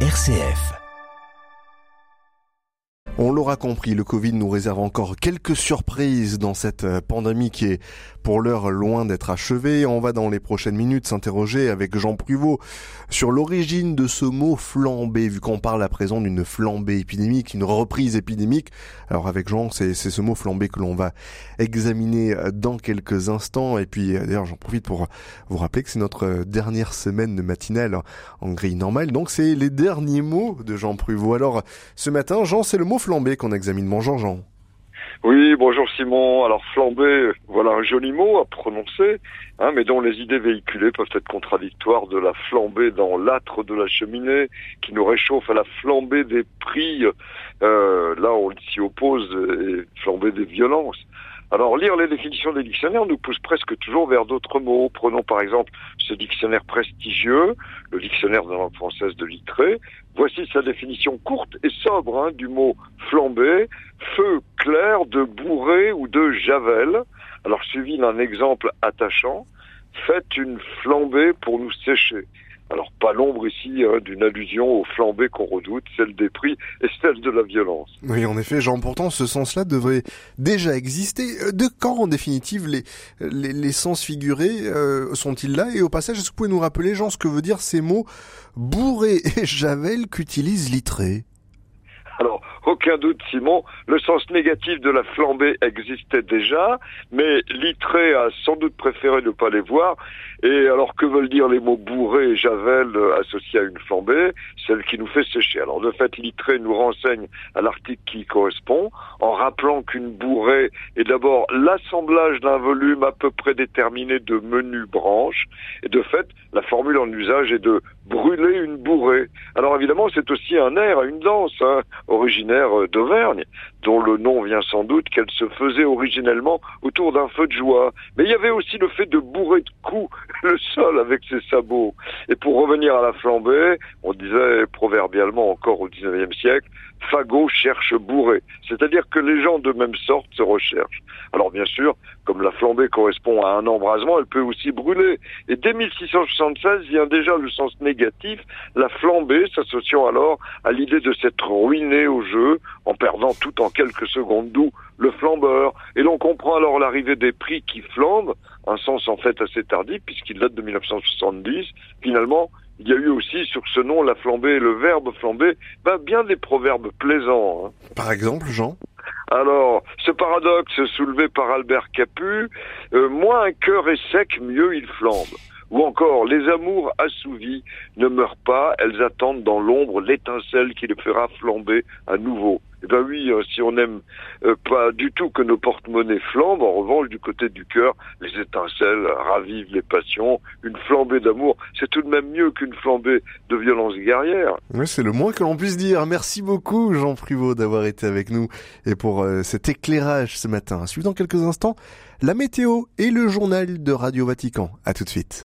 RCF. On l'aura compris, le Covid nous réserve encore quelques surprises dans cette euh, pandémie qui est pour l'heure loin d'être achevée. On va dans les prochaines minutes s'interroger avec Jean Pruvot sur l'origine de ce mot flambé, vu qu'on parle à présent d'une flambée épidémique, une reprise épidémique. Alors avec Jean, c'est ce mot flambé que l'on va examiner euh, dans quelques instants. Et puis euh, d'ailleurs, j'en profite pour vous rappeler que c'est notre dernière semaine matinale en grille normale. Donc c'est les derniers mots de Jean Pruvot. Alors ce matin, Jean, c'est le mot flambé qu'on examine. Bonjour Jean. Oui, bonjour Simon. Alors flambé, voilà un joli mot à prononcer, hein, mais dont les idées véhiculées peuvent être contradictoires de la flambée dans l'âtre de la cheminée, qui nous réchauffe à la flambée des prix. Euh, là, on s'y oppose, et flambée des violences. Alors, lire les définitions des dictionnaires nous pousse presque toujours vers d'autres mots. Prenons par exemple ce dictionnaire prestigieux, le dictionnaire de langue française de Littré. Voici sa définition courte et sobre hein, du mot flambé, feu clair de bourré ou de javel. Alors, suivi d'un exemple attachant, faites une flambée pour nous sécher. Alors pas l'ombre ici hein, d'une allusion aux flambées qu'on redoute, celle des prix et celle de la violence. Oui, en effet, Jean, pourtant ce sens-là devrait déjà exister. Euh, de quand, en définitive, les, les, sens figurés euh, sont-ils là? Et au passage, est-ce que vous pouvez nous rappeler, Jean, ce que veut dire ces mots bourré et javel qu'utilise Littré? Alors, aucun doute, Simon, le sens négatif de la flambée existait déjà, mais Littré a sans doute préféré ne pas les voir. Et alors, que veulent dire les mots bourré et javel euh, associés à une flambée? Celle qui nous fait sécher. Alors, de fait, Littré nous renseigne à l'article qui correspond, en rappelant qu'une bourrée est d'abord l'assemblage d'un volume à peu près déterminé de menus branches. Et de fait, la formule en usage est de brûler une bourrée. Alors évidemment, c'est aussi un air, une danse, hein, originaire euh, d'Auvergne, dont le nom vient sans doute qu'elle se faisait originellement autour d'un feu de joie. Mais il y avait aussi le fait de bourrer de coups le sol avec ses sabots. Et pour revenir à la flambée, on disait proverbialement encore au XIXe siècle, fagot cherche bourré. C'est-à-dire que les gens de même sorte se recherchent. Alors bien sûr, comme la flambée correspond à un embrasement, elle peut aussi brûler. Et dès 1676 vient déjà le sens négatif, la flambée s'associant alors à l'idée de s'être ruiné au jeu en perdant tout en quelques secondes, d'où le flambeur. Et l'on comprend alors l'arrivée des prix qui flambent, un sens en fait assez tardif puisqu'il date de 1970. Finalement, il y a eu aussi sur ce nom, la flambée, le verbe flamber, ben, bien des proverbes plaisants. Hein. Par exemple, Jean? Alors, ce paradoxe soulevé par Albert Capu, euh, moins un cœur est sec, mieux il flambe. Ou encore, les amours assouvis ne meurent pas, elles attendent dans l'ombre l'étincelle qui les fera flamber à nouveau. Eh ben oui, euh, si on n'aime euh, pas du tout que nos porte-monnaies flambent, en revanche, du côté du cœur, les étincelles ravivent les passions. Une flambée d'amour, c'est tout de même mieux qu'une flambée de violence guerrière. Oui, c'est le moins que l'on puisse dire. Merci beaucoup, Jean Privot, d'avoir été avec nous et pour euh, cet éclairage ce matin. Suivant dans quelques instants la météo et le journal de Radio Vatican. À tout de suite.